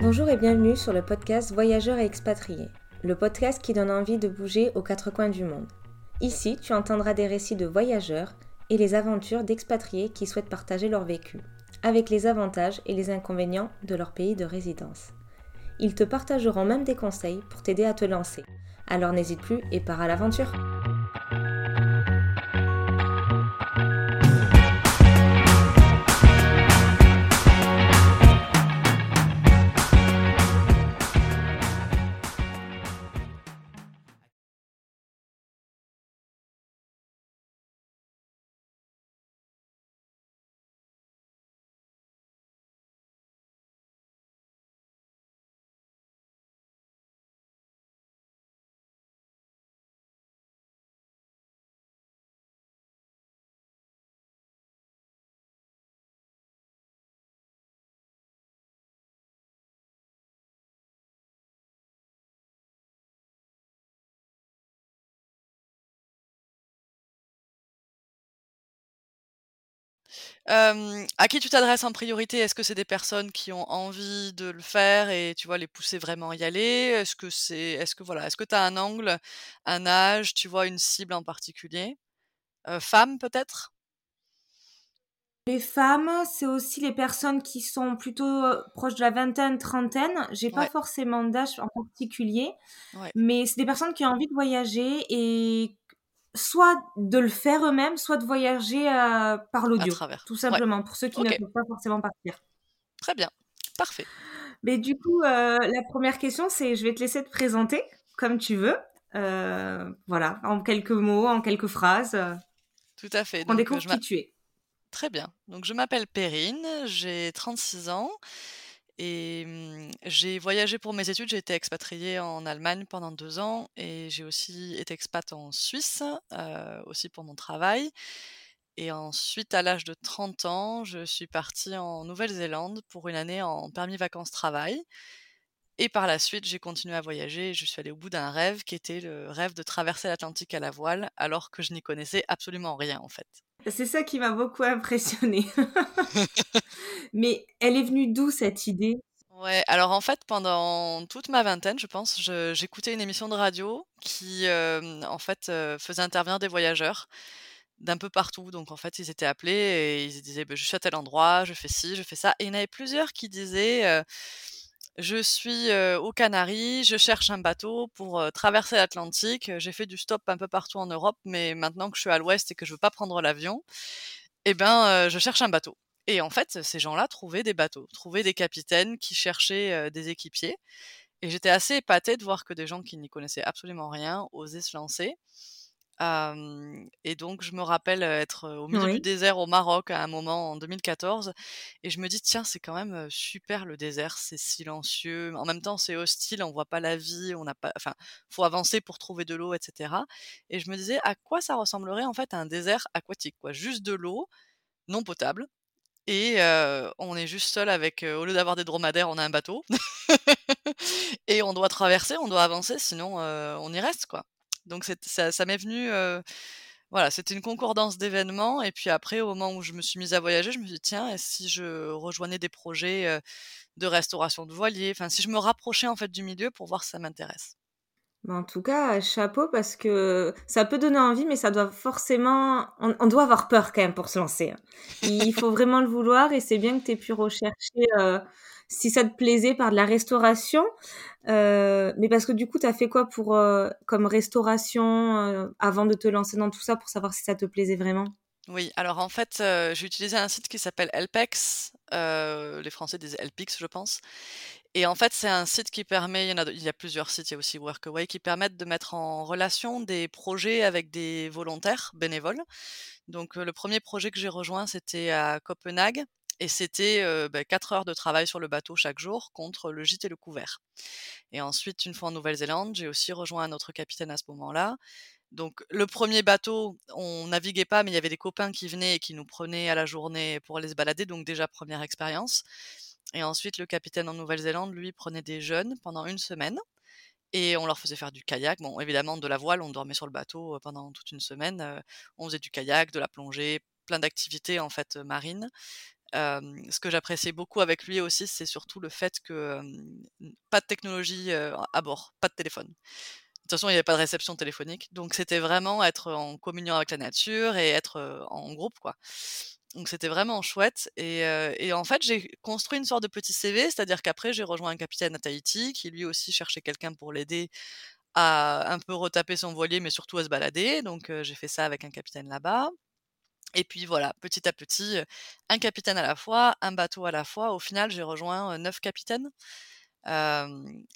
Bonjour et bienvenue sur le podcast Voyageurs et expatriés, le podcast qui donne envie de bouger aux quatre coins du monde. Ici, tu entendras des récits de voyageurs et les aventures d'expatriés qui souhaitent partager leur vécu, avec les avantages et les inconvénients de leur pays de résidence. Ils te partageront même des conseils pour t'aider à te lancer. Alors n'hésite plus et pars à l'aventure. À qui tu t'adresses en priorité? Est-ce que c'est des personnes qui ont envie de le faire et tu vois, les pousser vraiment à y aller? Est-ce que c'est est-ce que voilà, est-ce que tu as un angle, un âge, tu vois, une cible en particulier? Heu, femmes peut-être? Les femmes, c'est aussi les personnes qui sont plutôt euh, proches de la vingtaine, trentaine. J'ai pas Ouais, forcément d'âge en particulier, ouais, mais c'est des personnes qui ont envie de voyager et soit de le faire eux-mêmes, soit de voyager euh, par l'audio, tout Ouais, simplement, pour ceux qui ne peuvent pas forcément partir. très bien, parfait. Mais du coup, euh, la première question, c'est, je vais te laisser te présenter comme tu veux. Euh, voilà, en quelques mots, en quelques phrases, Tout à fait, qu'on donc découvre qui tu es. très bien. Donc je m'appelle Perrine, j'ai 36 ans et mmh, j'ai voyagé pour mes études. J'ai été expatriée en Allemagne pendant 2 ans et j'ai aussi été expat en Suisse, aussi pour mon travail. Et ensuite, à l'âge de 30 ans, je suis partie en Nouvelle-Zélande pour une année en permis vacances-travail. Et par la suite, j'ai continué à voyager et je suis allée au bout d'un rêve qui était le rêve de traverser l'Atlantique à la voile, alors que je n'y connaissais absolument rien en fait. C'est ça qui m'a beaucoup impressionnée. Mais elle est venue d'où cette idée? Ouais, alors en fait, pendant toute ma vingtaine, je pense, j'écoutais une émission de radio qui, euh, en fait, euh, faisait intervenir des voyageurs d'un peu partout. Donc en fait, ils étaient appelés et ils disaient, «Beh, je suis à tel endroit, je fais ci, je fais ça. Et il y en avait plusieurs qui disaient, euh, Je suis, aux Canaries, je cherche un bateau pour, traverser l'Atlantique. J'ai fait du stop un peu partout en Europe, mais maintenant que je suis à l'ouest et que je veux pas prendre l'avion, eh ben, je cherche un bateau. Et en fait, ces gens-là trouvaient des bateaux, trouvaient des capitaines qui cherchaient, des équipiers et j'étais assez épatée de voir que des gens qui n'y connaissaient absolument rien osaient se lancer. Et donc je me rappelle, être, au milieu du désert au Maroc à un moment en 2014 et je me dis: «Tiens, c'est quand même, super le désert, c'est silencieux, en même temps c'est hostile, on voit pas la vie, on n'a pas enfin, faut avancer pour trouver de l'eau et cetera» et je me disais: «À quoi ça ressemblerait en fait un désert aquatique quoi?» juste de l'eau non potable et on est juste seul avec, au lieu d'avoir des dromadaires, on a un bateau et on doit traverser, on doit avancer sinon, on y reste quoi. Donc ça m'est venu, voilà, c'était une concordance d'événements et puis après, au moment où je me suis mise à voyager, je me suis dit: «Tiens, et si je rejoignais des projets, de restauration de voiliers?» enfin, si je me rapprochais, en fait, du milieu pour voir si ça m'intéresse. En tout cas, chapeau parce que ça peut donner envie, mais ça doit forcément on doit avoir peur quand même pour se lancer, hein. Il faut vraiment le vouloir et c'est bien que tu aies pu rechercher, si ça te plaisait par de la restauration. Heu, mais parce que du coup, tu as fait quoi pour, heu, comme restauration, heu, avant de te lancer dans tout ça pour savoir si ça te plaisait vraiment? Oui, alors, en fait, j'ai utilisé un site qui s'appelle Helpex, heu, les Français disent Helpix, je pense et en fait, c'est un site qui permet il y en a il y a plusieurs sites, il y a aussi Workaway, qui permettent de mettre en relation des projets avec des volontaires bénévoles. Donc, le premier projet que j'ai rejoint, c'était à Copenhague et c'était, heu, bah, 4 heures de travail sur le bateau chaque jour contre le gîte et le couvert. Et ensuite, une fois en Nouvelle-Zélande, j'ai aussi rejoint un autre capitaine à ce moment-là. Donc le premier bateau, on naviguait pas, mais il y avait des copains qui venaient et qui nous prenaient à la journée pour aller se balader, donc déjà première expérience. Et ensuite, le capitaine en Nouvelle-Zélande, lui, prenait des jeunes pendant une semaine et on leur faisait faire du kayak. Bon, évidemment, de la voile, on dormait sur le bateau, pendant toute une semaine, on faisait du kayak, de la plongée, plein d'activités, en fait, heu, ce que j'appréciais beaucoup avec lui aussi, c'est surtout le fait que, pas de technologie, à bord, pas de téléphone. De toute façon, il y avait pas de réception téléphonique, donc c'était vraiment être en communion avec la nature et être, en groupe, quoi. Donc c'était vraiment chouette et et en fait, j'ai construit une sorte de petit CV, c'est-à-dire qu'après j'ai rejoint un capitaine à Tahiti qui lui aussi cherchait quelqu'un pour l'aider à un peu retaper son voilier, mais surtout à se balader, donc j'ai fait ça avec un capitaine là-bas. Et puis voilà, petit à petit, un capitaine à la fois, un bateau à la fois. Au final, j'ai rejoint, 9 capitaines.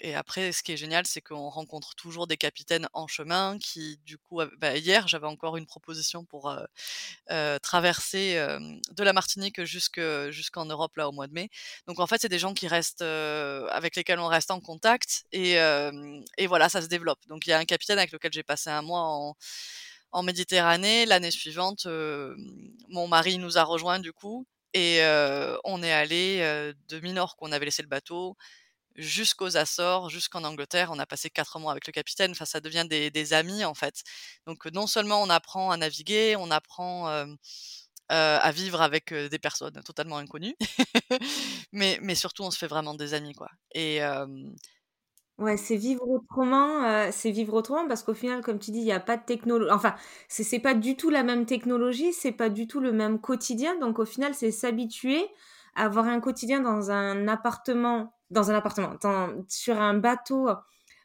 et après, ce qui est génial, c'est qu'on rencontre toujours des capitaines en chemin qui, du coup, bah, hier, j'avais encore une proposition pour traverser de la Martinique jusqu'en Europe là au mois de mai. Donc en fait, c'est des gens qui restent avec lesquels on reste en contact et, et voilà, ça se développe. Donc il y a un capitaine avec lequel j'ai passé un mois en en Méditerranée. L'année suivante, mon mari nous a rejoints du coup et on est allé de Minorque, on avait laissé le bateau, jusqu'aux Açores, jusqu'en Angleterre. On a passé quatre mois avec le capitaine. Enfin, ça devient des, amis en fait. Donc non seulement on apprend à naviguer, on apprend à vivre avec des personnes totalement inconnues, mais, mais surtout on se fait vraiment des amis quoi. Et Ouais, c'est vivre autrement, c'est vivre autrement parce qu'au final, comme tu dis, il y a pas de technologie. enfin, c'est c'est pas du tout la même technologie, c'est pas du tout le même quotidien, donc au final, c'est s'habituer à avoir un quotidien dans un appartement dans un appartement, sur un bateau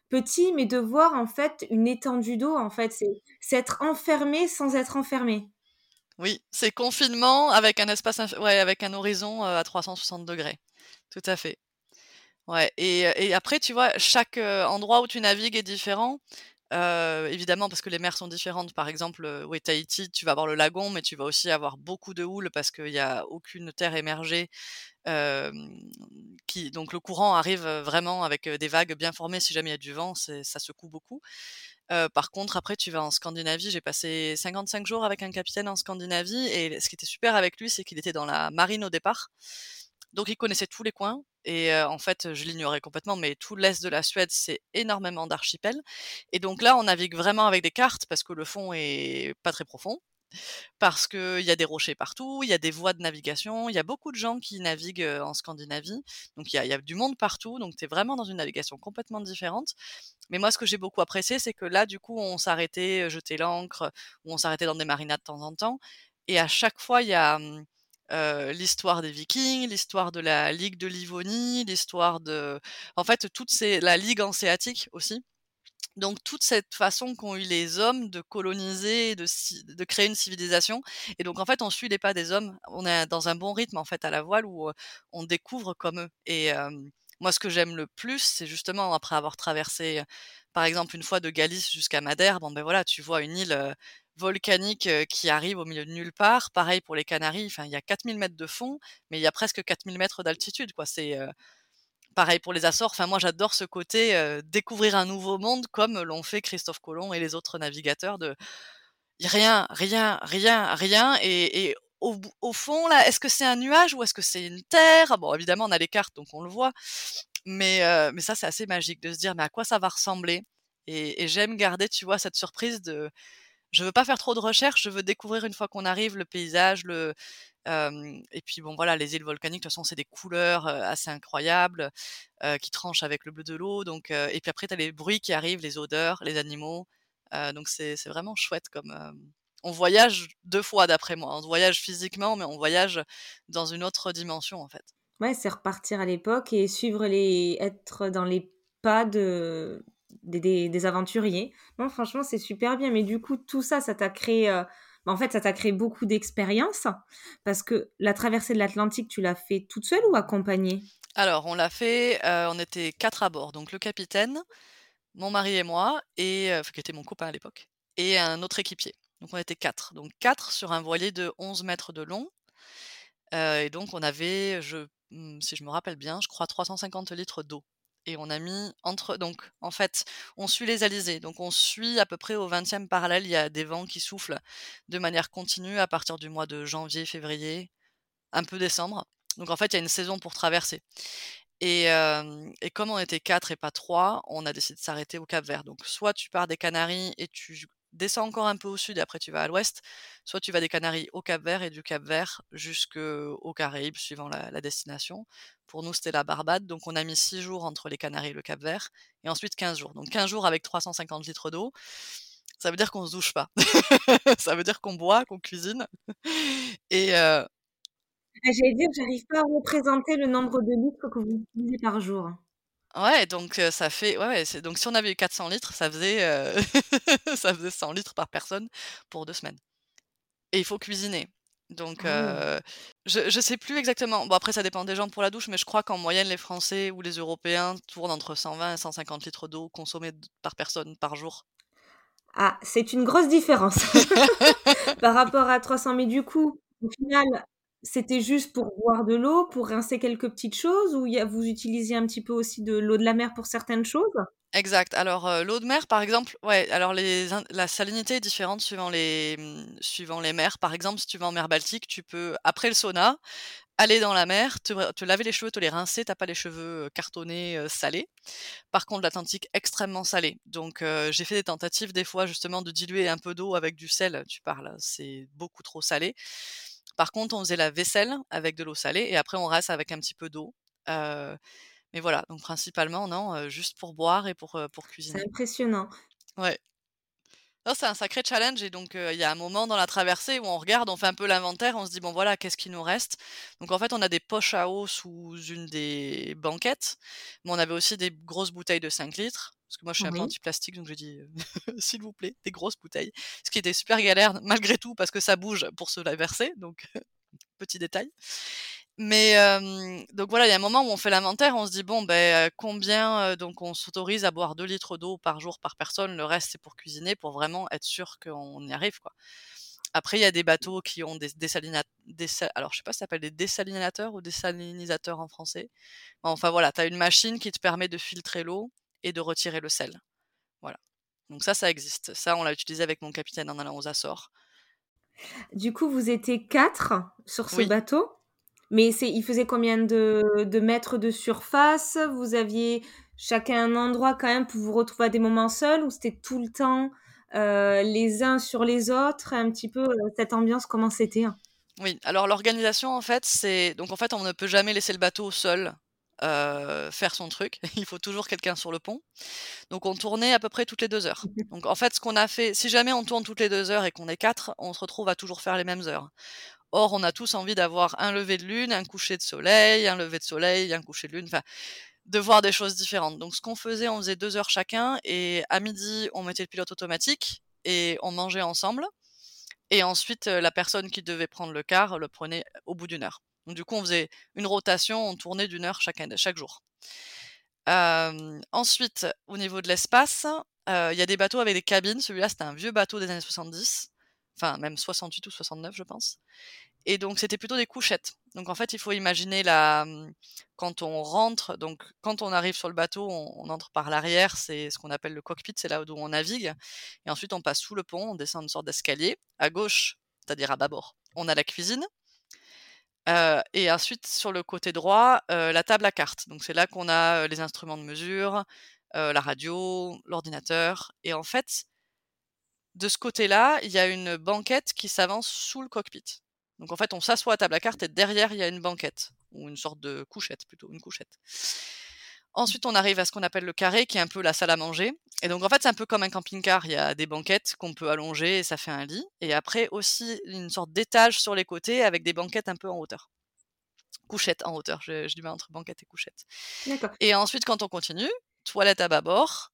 petit, mais de voir en fait une étendue d'eau, en fait, c'est c'est être enfermé sans être enfermé. Oui, c'est confinement avec un espace ouais, avec un horizon, à 360 degrés. Tout à fait. Ouais et et après tu vois, chaque, endroit où tu navigues est différent. évidemment parce que les mers sont différentes. Par exemple, heu, Tahiti, tu vas avoir le lagon, mais tu vas aussi avoir beaucoup de houle parce qu'il y a aucune terre émergée, qui donc le courant arrive, vraiment avec, des vagues bien formées. Si jamais il y a du vent, ça secoue beaucoup. par contre, après, tu vas en Scandinavie. J'ai passé 55 jours avec un capitaine en Scandinavie et ce qui était super avec lui, c'est qu'il était dans la marine au départ. Donc il connaissait tous les coins et en fait, je l'ignorais complètement, mais tout l'est de la Suède, c'est énormément d'archipels et donc là, on navigue vraiment avec des cartes parce que le fond est pas très profond, parce qu'il y a des rochers partout, il y a des voies de navigation, il y a beaucoup de gens qui naviguent, en Scandinavie, donc il y a du monde partout, donc tu es vraiment dans une navigation complètement différente. Mais moi, ce que j'ai beaucoup apprécié, c'est que là, du coup, on s'arrêtait, jeter l'ancre ou on s'arrêtait dans des marinas de temps en temps et à chaque fois, il y a, l'histoire des Vikings, l'histoire de la Ligue de Livonie, l'histoire de en fait, toutes ces la Ligue hanséatique aussi. Donc toute cette façon qu'ont eu les hommes de coloniser, de de créer une civilisation et donc en fait, on suit les pas des hommes. On est dans un bon rythme en fait à la voile où, on découvre comme eux et moi ce que j'aime le plus, c'est justement après avoir traversé, par exemple une fois de Galice jusqu'à Madère, bon ben voilà, tu vois une île, volcanique qui arrive au milieu de nulle part. Pareil pour les Canaries, enfin, il y a 4000 mètres de fond, mais il y a presque 4000 mètres d'altitude, quoi. C'est pareil pour les Açores. Enfin, moi, j'adore ce côté découvrir un nouveau monde, comme l'ont fait Christophe Colomb et les autres navigateurs. De rien, rien, rien, rien, et, au, fond, là, est-ce que c'est un nuage ou est-ce que c'est une terre? Bon, évidemment, on a les cartes, donc on le voit. Mais, mais ça, c'est assez magique de se dire, mais à quoi ça va ressembler? Et, et j'aime garder, tu vois, cette surprise de je veux pas faire trop de recherches, je veux découvrir une fois qu'on arrive le paysage, le et puis bon voilà, les îles volcaniques, de toute façon, c'est des couleurs assez incroyables qui tranchent avec le bleu de l'eau. Donc et puis après, tu as les bruits qui arrivent, les odeurs, les animaux. donc c'est vraiment chouette comme on voyage deux fois d'après moi. On voyage physiquement, mais on voyage dans une autre dimension en fait. Ouais, c'est repartir à l'époque et suivre les, être dans les pas de des, aventuriers. Non, franchement, c'est super bien. Mais du coup, tout ça, ça t'a créé. Euh, bah, en fait, ça t'a créé beaucoup d'expérience parce que la traversée de l'Atlantique, tu l'as fait toute seule ou accompagnée? Alors, on l'a fait, euh, on était quatre à bord. Donc, le capitaine, mon mari et moi, et, euh, qui était mon copain à l'époque, et un autre équipier. Donc, on était quatre. Donc, quatre sur un voilier de 11 mètres de long. et donc, on avait, je, hmm, si je me rappelle bien, je crois 350 litres d'eau et on a mis entre donc en fait, on suit les alizés. Donc on suit à peu près au 20e parallèle, il y a des vents qui soufflent de manière continue à partir du mois de janvier, février, un peu décembre. Donc en fait, il y a une saison pour traverser. Et, et comme on était quatre et pas trois, on a décidé de s'arrêter au Cap Vert. Donc soit tu pars des Canaries et tu descends encore un peu au sud et après tu vas à l'ouest, soit tu vas des Canaries au Cap-Vert et du Cap-Vert jusqu'aux Caraïbes, suivant la, destination. Pour nous, c'était la Barbade, donc on a mis 6 jours entre les Canaries et le Cap-Vert, et ensuite 15 jours. Donc 15 jours avec 350 litres d'eau, ça veut dire qu'on se douche pas. ça veut dire qu'on boit, qu'on cuisine. Et euh, J'allais dire, j'arrive pas à représenter le nombre de litres que vous utilisez par jour. Ouais, donc ça fait ouais, ouais, c'est donc si on avait eu 400 litres, ça faisait, heu, ça faisait 100 litres par personne pour 2 semaines et il faut cuisiner. Donc Ah heu, je je sais plus exactement. Bon après ça dépend des gens pour la douche, mais je crois qu'en moyenne les Français ou les Européens tournent entre 120 et 150 litres d'eau consommée d par personne par jour. Ah, c'est une grosse différence par rapport à 300 mais du coup, au final, c'était juste pour boire de l'eau, pour rincer quelques petites choses ou y a vous utilisiez un petit peu aussi de l'eau de la mer pour certaines choses? Exact. Alors, heu, l'eau de mer, par exemple, ouais, alors la salinité est différente suivant les, mmh, suivant les mers. Par exemple, si tu vas en mer Baltique, tu peux, après le sauna, aller dans la mer, te te laver les cheveux, te les rincer, tu as pas les cheveux, heu, cartonnés, heu, salés. Par contre, l'Atlantique, extrêmement salé. Donc, j'ai fait des tentatives des fois justement de diluer un peu d'eau avec du sel, tu parles, c'est beaucoup trop salé. Par contre, on faisait la vaisselle avec de l'eau salée et après on rince avec un petit peu d'eau. Mais voilà, donc principalement non, juste pour boire et pour, pour C'est cuisiner. impressionnant. Ouais. C'est un sacré challenge et donc heu, il y a un moment dans la traversée où on regarde, on fait un peu l'inventaire, on se dit: «Bon voilà, qu'est-ce qui nous reste?» donc en fait, on a des poches à eau sous une des banquettes, mais on avait aussi des grosses bouteilles de 5 litres, parce que moi je suis un peu anti-plastique donc j'ai dit, heu: «S'il vous plaît, des grosses bouteilles». Ce qui était super galère malgré tout parce que ça bouge pour se la verser donc petit détail. Mais donc voilà, il y a un moment où on fait l'inventaire, on se dit: «Bon beh, combien, heu» donc on s'autorise à boire 2 litres d'eau par jour par personne, le reste c'est pour cuisiner, pour vraiment être sûr qu'on y arrive, quoi. Après il y a des bateaux qui ont des dessalinat dessa alors je sais pas si ça s'appelle des dessalinateurs ou désalinisateurs en français. Enfin voilà, tu as une machine qui te permet de filtrer l'eau et de retirer le sel. Voilà. Donc ça, ça existe. Ça, on l'a utilisé avec mon capitaine en allant aux Açores. Du coup, vous étiez 4 sur ce Oui. bateau, mais c'est il faisait combien de de mètres de surface? Vous aviez chacun un endroit quand même pour vous retrouver à des moments seuls ou c'était tout le temps, heu, les uns sur les autres? Un petit peu, heu, cette ambiance, comment c'était? Oui, alors l'organisation en fait, c'est donc en fait, on ne peut jamais laisser le bateau seul, heu, faire son truc. Il faut toujours quelqu'un sur le pont. Donc on tournait à peu près toutes les 2 heures. Donc en fait, ce qu'on a fait si jamais on tourne toutes les 2 heures et qu'on est 4, on se retrouve à toujours faire les mêmes heures. Or, on a tous envie d'avoir un lever de lune, un coucher de soleil, un lever de soleil, un coucher de lune, enfin, de voir des choses différentes. Donc ce qu'on faisait, on faisait 2 heures chacun et à midi, on mettait le pilote automatique et on mangeait ensemble et ensuite, heu, la personne qui devait prendre le quart le prenait au bout d'une heure. Donc du coup, on faisait une rotation, on tournait d'une heure chacun chaque jour. Hem, ensuite, au niveau de l'espace, heu, il y a des bateaux avec des cabines. Celui-là, c'était un vieux bateau des années 70, enfin même 68 ou 69, je pense et donc c'était plutôt des couchettes. Donc en fait, il faut imaginer la, mmh, quand on rentre, donc quand on arrive sur le bateau, on entre par l'arrière, c'est ce qu'on appelle le cockpit, c'est là d'où on navigue et ensuite on passe sous le pont, on descend une sorte d'escalier. À gauche, c'est-à-dire à bâbord, on a la cuisine, heu et ensuite sur le côté droit, heu, la table à cartes. Donc c'est là qu'on a, heu, les instruments de mesure, la radio, l'ordinateur et en fait de ce côté-là, il y a une banquette qui s'avance sous le cockpit. Donc en fait, on s'assoit à table à cartes et derrière, il y a une banquette ou une sorte de couchette plutôt, une couchette. Ensuite, on arrive à ce qu'on appelle le carré, qui est un peu la salle à manger. Et donc en fait, c'est un peu comme un camping-car. Il y a des banquettes qu'on peut allonger et ça fait un lit. Et après aussi une sorte d'étage sur les côtés avec des banquettes un peu en hauteur. Couchette en hauteur. Je, je dis bien entre banquette et couchette. Et ensuite, quand on continue, toilette à bâbord,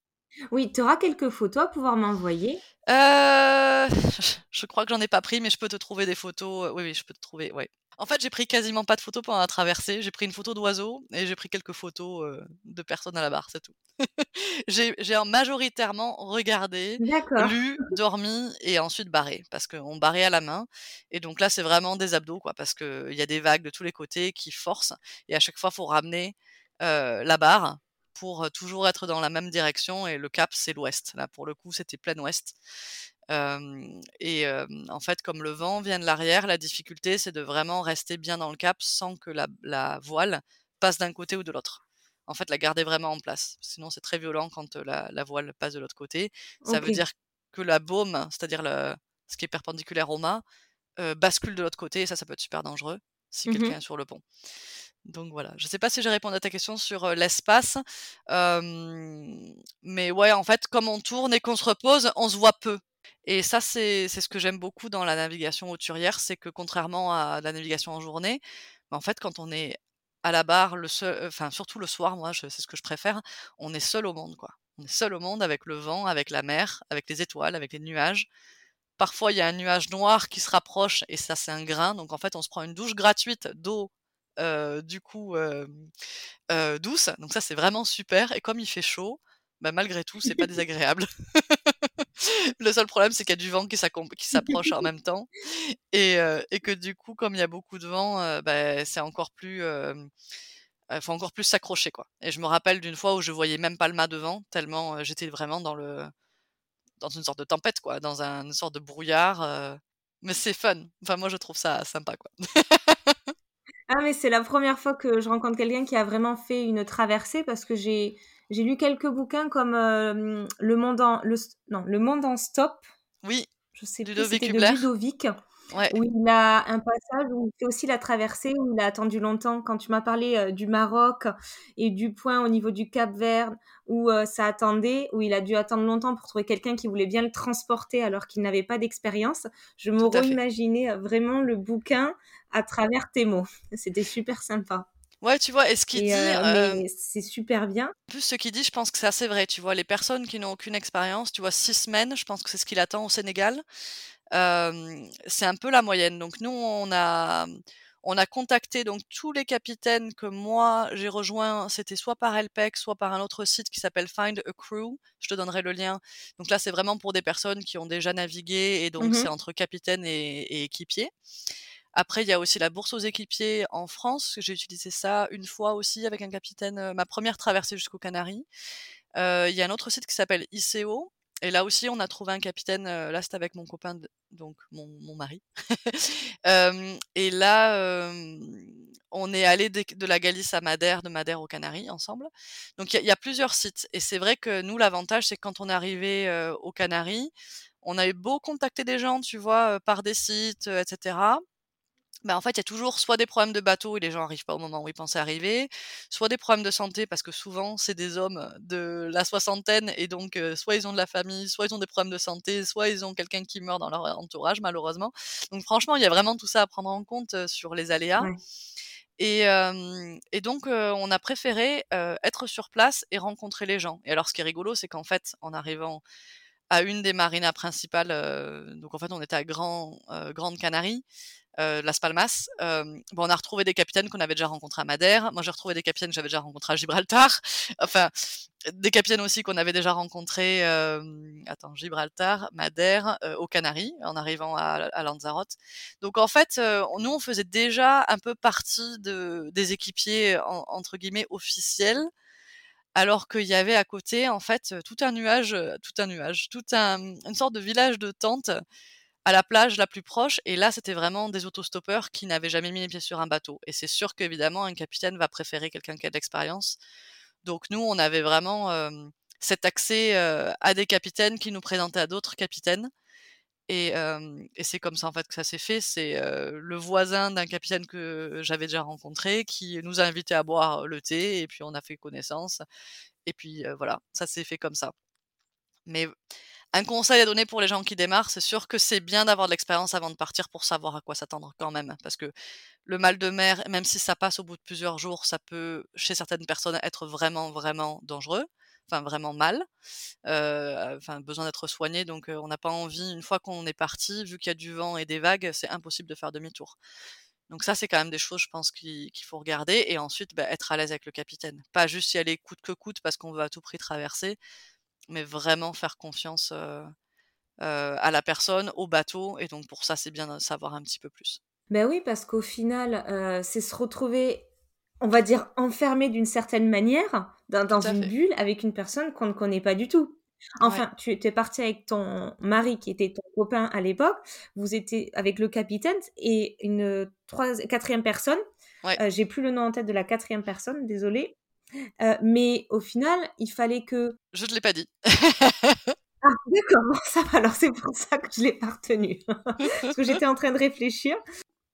Oui, tu auras quelques photos à pouvoir m'envoyer? Heu, je crois que j'en ai pas pris, mais je peux te trouver des photos, heu, oui, oui, je peux te trouver, ouais. En fait, j'ai pris quasiment pas de photos pendant la traversée. J'ai pris une photo d'oiseaux et j'ai pris quelques photos, heu, de personnes à la barre, c'est tout. J'ai j'ai en majoritairement regardé, lu, dormi et ensuite barré, parce qu'on barrait à la main et donc là, c'est vraiment des abdos, quoi, parce qu'il y a des vagues de tous les côtés qui forcent et à chaque fois, faut ramener, la barre pour, toujours être dans la même direction et le cap, c'est l'ouest. Là, pour le coup, c'était plein ouest. Et en fait, comme le vent vient de l'arrière, la difficulté, c'est de vraiment rester bien dans le cap sans que la la voile passe d'un côté ou de l'autre. En fait, la garder vraiment en place. Sinon, c'est très violent quand, la la voile passe de l'autre côté. Ça veut dire que la baume, c'est-à-dire le, ce qui est perpendiculaire au mât, bascule de l'autre côté et ça, ça peut être super dangereux si Mmh quelqu'un est sur le pont. Donc voilà, je sais pas si j'ai répondu à ta question sur l'espace, mais ouais, en fait, comme on tourne et qu'on se repose, on se voit peu. Et ça, c'est ce que j'aime beaucoup dans la navigation hauturière, c'est que contrairement à la navigation en journée, bah, en fait, quand on est à la barre, le seul, surtout le soir, moi, c'est ce que je préfère, on est seul au monde, quoi. On est seul au monde avec le vent, avec la mer, avec les étoiles, avec les nuages. Parfois, il y a un nuage noir qui se rapproche et ça, c'est un grain. Donc, en fait, on se prend une douche gratuite d'eau, du coup, douce. Donc ça, c'est vraiment super. Et comme il fait chaud, bah, malgré tout, c'est pas désagréable. Le seul problème, c'est qu'il y a du vent qui s'approche en même temps et et que du coup, comme il y a beaucoup de vent, bah, c'est encore plus, faut encore plus s'accrocher, quoi. Et je me rappelle d'une fois où je voyais même pas le mât devant tellement, j'étais vraiment dans le dans une sorte de tempête, quoi, dans un une sorte de brouillard, mais c'est fun. Enfin, moi, je trouve ça sympa, quoi. Ah mais c'est la première fois que je rencontre quelqu'un qui a vraiment fait une traversée parce que j'ai j'ai lu quelques bouquins comme Le monde en le non, Le monde en stop. Oui. Je sais Ludovic plus, c'était de Ludovic. Ouais. Où il a un passage où il fait aussi la traversée, où il a attendu longtemps. Quand tu m'as parlé du Maroc et du point au niveau du Cap Vert où ça attendait, où il a dû attendre longtemps pour trouver quelqu'un qui voulait bien le transporter alors qu'il n'avait pas d'expérience, je me reimaginais vraiment le bouquin à travers tes mots. C'était super sympa. Ouais, tu vois, et ce qu'il dit. c'est super bien. En plus, ce qu'il dit, je pense que c'est assez vrai. Tu vois, les personnes qui n'ont aucune expérience, tu vois, six semaines, je pense que c'est ce qu'il attend au Sénégal c'est un peu la moyenne. Donc nous, on a on a contacté donc tous les capitaines que moi j'ai rejoints, c'était soit par LPEC, soit par un autre site qui s'appelle Find a Crew. Je te donnerai le lien. Donc là, c'est vraiment pour des personnes qui ont déjà navigué et donc c'est mmh entre capitaine et, et équipier. Après, il y a aussi la bourse aux équipiers en France. J'ai utilisé ça une fois aussi avec un capitaine, ma première traversée jusqu'aux Canaries. il y a un autre site qui s'appelle ICO, et là aussi, on a trouvé un capitaine, là c'était avec mon copain, donc mon, mon mari. et là, on est allé de, la Galice à Madère, de Madère aux Canaries ensemble. Donc il y, a plusieurs sites. Et c'est vrai que nous, l'avantage, c'est que quand on est arrivé aux Canaries, on avait beau contacter des gens, tu vois, par des sites, etc. Bah, en fait, il y a toujours soit des problèmes de bateau et les gens n'arrivent pas au moment où ils pensaient arriver, soit des problèmes de santé parce que souvent c'est des hommes de la soixantaine et donc soit ils ont de la famille, soit ils ont des problèmes de santé, soit ils ont quelqu'un qui meurt dans leur entourage malheureusement. Donc franchement, il y a vraiment tout ça à prendre en compte sur les aléas. Et, et, donc, on a préféré être sur place et rencontrer les gens. Et alors, ce qui est rigolo, c'est qu'en fait, en arrivant à une des marinas principales, donc en fait, on était à Grand, Grande Canarie, Las Palmas. Euh, bon, on a retrouvé des capitaines qu'on avait déjà rencontrés à Madère. Moi, j'ai retrouvé des capitaines que j'avais déjà rencontrés à Gibraltar. Enfin, des capitaines aussi qu'on avait déjà rencontrés, euh, attends, Gibraltar, Madère, euh, aux Canaries, en arrivant à, à, Lanzarote. Donc, en fait, euh, nous, on faisait déjà un peu partie de, des équipiers, entre guillemets, officiels alors qu'il y avait à côté en fait tout un nuage, tout un nuage, tout un, une sorte de village de tentes à la plage la plus proche. Et là, c'était vraiment des autostoppeurs qui n'avaient jamais mis les pieds sur un bateau. Et c'est sûr qu'évidemment, un capitaine va préférer quelqu'un qui a de l'expérience. Donc nous, on avait vraiment cet accès à des capitaines qui nous présentaient à d'autres capitaines. Et, c'est comme ça en fait que ça s'est fait. C'est le voisin d'un capitaine que j'avais déjà rencontré qui nous a invités à boire le thé et puis on a fait connaissance. Et puis voilà, ça s'est fait comme ça. Mais un conseil à donner pour les gens qui démarrent, c'est sûr que c'est bien d'avoir de l'expérience avant de partir pour savoir à quoi s'attendre quand même. Parce que le mal de mer, même si ça passe au bout de plusieurs jours, ça peut, chez certaines personnes, être vraiment, vraiment dangereux. Enfin, vraiment mal. Euh, enfin, besoin d'être soigné. Donc, on n'a pas envie, une fois qu'on est parti, vu qu'il y a du vent et des vagues, c'est impossible de faire demi-tour. Donc ça, c'est quand même des choses, je pense, qu'il faut regarder. Et ensuite, bah, être à l'aise avec le capitaine. Pas juste y aller coûte que coûte parce qu'on veut à tout prix traverser mais vraiment faire confiance à la personne, au bateau. Et donc pour ça, c'est bien de savoir un petit peu plus. Ben oui, parce qu'au final, c'est se retrouver, on va dire, enfermé d'une certaine manière dans, une bulle avec une personne qu'on ne connaît pas du tout. Enfin, tu es parti avec ton mari qui était ton copain à l'époque. Vous étiez avec le capitaine et une quatrième personne. J'ai plus le nom en tête de la quatrième personne, désolée. Euh, mais au final, il fallait que. Je ne l'ai pas dit. Ah d'accord, ça va alors c'est pour ça que je l'ai pas retenu. Parce que j'étais en train de réfléchir.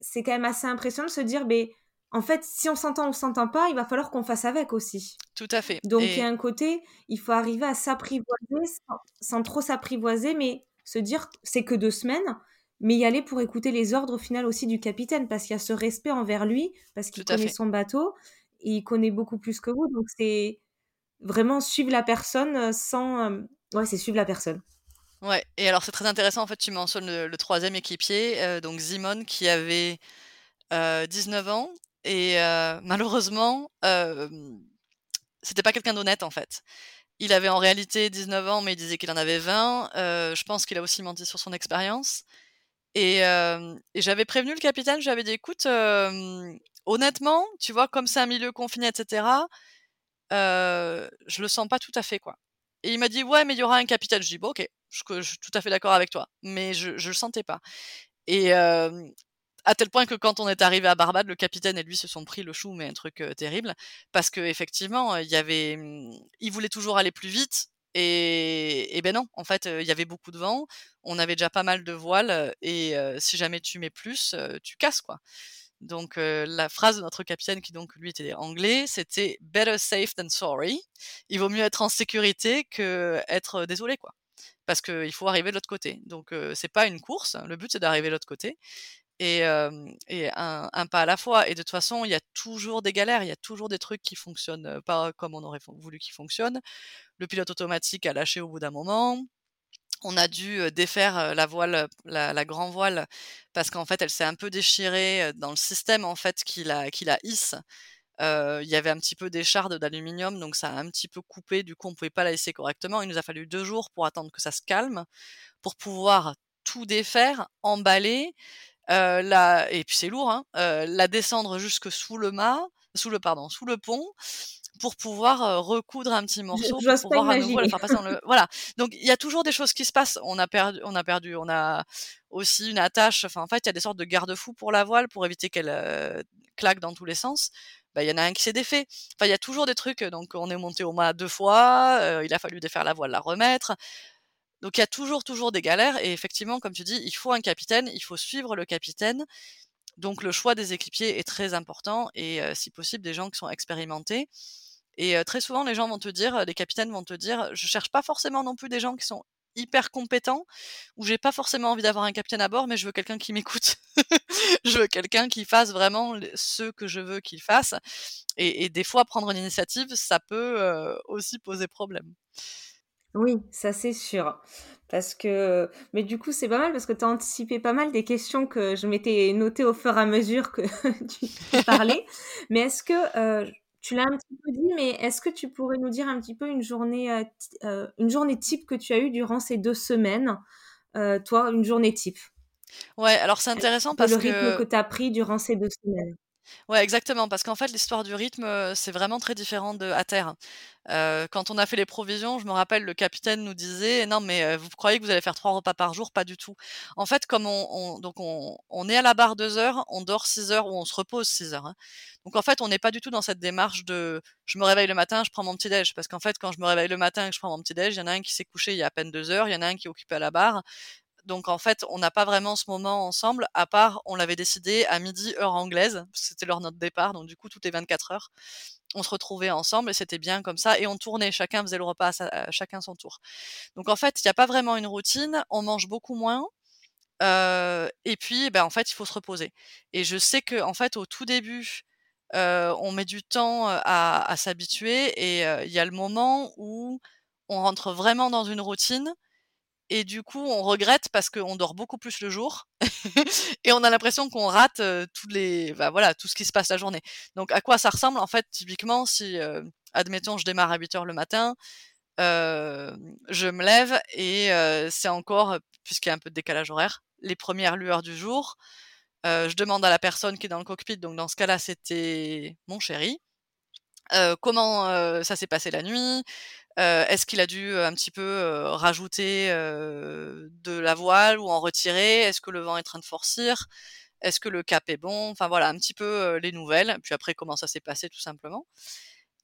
C'est quand même assez impressionnant de se dire: «Beh, en fait, si on s'entend ou on s'entend pas, il va falloir qu'on fasse avec aussi». Tout à fait Donc il y a un côté, il faut arriver à s'apprivoiser sans sans trop s'apprivoiser, mais se dire: «C'est que 2 semaines», mais y aller pour écouter les ordres au final aussi du capitaine. Parce qu'il y a ce respect envers lui, parce qu'il connaît fait. son bateau il connaît beaucoup plus que vous, donc c'est vraiment suivre la personne, heu, sans, hem ouais, c'est suivre la personne. Ouais et alors c'est très intéressant en fait, tu mentionnes le 3e équipier, heu, donc Simon qui avait, heu, 19 ans et heu, malheureusement, c'était pas quelqu'un d'honnête en fait. Il avait en réalité 19 ans, mais il disait qu'il en avait 20, heu, je pense qu'il a aussi menti sur son expérience et j'avais prévenu le capitaine, je lui avais dit: «Écoute, honnêtement, tu vois, comme c'est un milieu confiné et cetera, heu, je le sens pas tout à fait, quoi» et il m'a dit: «Ouais, mais il y aura un capitaine». Je dis: «Bon OK, je que suis tout à fait d'accord avec toi», mais je je le sentais pas et hem, à tel point que quand on est arrivé à Barbade, le capitaine et lui se sont pris le chou, mais un truc, heu, terrible parce qu'effectivement, heu, il y avait, mmh, il voulait toujours aller plus vite et et beh, non, en fait, il y avait beaucoup de vent. On avait déjà pas mal de voiles, et si jamais tu mets plus, tu casses, quoi. Donc la phrase de notre capitaine qui donc lui était anglais, c'était: «Better safe than sorry». Il vaut mieux être en sécurité qu'être, heu, désolé, quoi. Parce qu'il faut arriver de l'autre côté. Donc heu, c'est pas une course, le but c'est d'arriver de l'autre côté et et un un pas à la fois et de toute façon, il y a toujours des galères, il y a toujours des trucs qui fonctionnent, pas comme on aurait voulu qu'ils fonctionnent. Le pilote automatique a lâché au bout d'un moment. On a dû, défaire, la voile, la grand voile parce qu'en fait, elle s'est un peu déchirée, dans le système en fait qui la hisse. Il y avait un petit peu d'écharde d'aluminium, donc ça a un petit peu coupé, du coup, on pouvait pas la hisser correctement. Il nous a fallu 2 jours pour attendre que ça se calme, pour pouvoir tout défaire, emballer, la et puis c'est lourd, hein, la descendre jusque sous le mât, sous le pardon, sous le pont pour pouvoir, recoudre un petit Je morceau, pour pouvoir à nouveau la imaginer. faire passer dans le voilà. Donc il y a toujours des choses qui se passent. On a perdu on a perdu on a aussi une attache, enfin, en fait, il y a des sortes de garde-fous pour la voile pour éviter qu'elle, claque dans tous les sens. Bah, il y en a un qui s'est défait. Enfin, il y a toujours des trucs, donc on est monté au mât 2 fois, il a fallu défaire la voile, la remettre. Donc il y a toujours, toujours des galères et effectivement, comme tu dis, il faut un capitaine, il faut suivre le capitaine. Donc le choix des équipiers est très important et si possible des gens qui sont expérimentés et très souvent les gens vont te dire, les capitaines vont te dire: «Je cherche pas forcément non plus des gens qui sont hyper compétents ou j'ai pas forcément envie d'avoir un capitaine à bord, mais je veux quelqu'un qui m'écoute. Je veux quelqu'un qui fasse vraiment ce que je veux qu'il fasse» et des fois prendre l'initiative, ça peut, aussi poser problème. Oui, ça c'est sûr. Parce que mais du coup, c'est pas mal parce que tu as anticipé pas mal des questions que je m'étais notées au fur et à mesure que tu parlais. Mais est-ce que, heu, tu l'as un petit peu dit, mais est-ce que tu pourrais nous dire un petit peu une journée, heu, t heu, une journée type que tu as eue durant ces 2 semaines? Toi, une journée type? Ouais, alors c'est intéressant peu le parce rythme que que tu as pris durant ces 2 semaines? Ouais, exactement, parce qu'en fait, l'histoire du rythme, c'est vraiment très différent de à terre. Quand on a fait les provisions, je me rappelle, le capitaine nous disait: «Non, mais vous croyez que vous allez faire 3 repas par jour? Pas du tout». En fait, comme on on donc on est à la barre 2 heures, on dort 6 heures ou on se repose 6 heures, hein. Donc en fait, on n'est pas du tout dans cette démarche de: «Je me réveille le matin, je prends mon petit déj». Parce qu'en fait, quand je me réveille le matin et que je prends mon petit déj, il y en a un qui s'est couché il y a à peine 2 heures, il y en a un qui est occupé à la barre. Donc en fait, on n'a pas vraiment ce moment ensemble, à part, on l'avait décidé à 12:00 heure anglaise, c'était l'heure de notre départ, donc du coup, toutes les 24 heures, on se retrouvait ensemble et c'était bien comme ça et on tournait, chacun faisait le repas à chacun son tour. Donc en fait, il y a pas vraiment une routine, on mange beaucoup moins, heu et puis, bah, en fait, il faut se reposer et je sais qu'en fait, au tout début, heu, on met du temps, heu, à s'habituer et il y a le moment où on rentre vraiment dans une routine et du coup, on regrette parce qu'on dort beaucoup plus le jour et on a l'impression qu'on rate, tous les bah, voilà, tout ce qui se passe la journée. Donc à quoi ça ressemble, en fait, typiquement, si, admettons, je démarre à 8:00 le matin, je me lève et c'est encore, puisqu'il y a un peu de décalage horaire, les 1res lueurs du jour. Je demande à la personne qui est dans le cockpit, donc dans ce cas-là, c'était mon chéri, comment, ça s'est passé la nuit? Heu, est-ce qu'il a dû, heu, un petit peu, heu, rajouter, de la voile ou en retirer? Est-ce que le vent est en train de forcir? Est-ce que le cap est bon? Enfin voilà, un petit peu, les nouvelles, puis après comment ça s'est passé tout simplement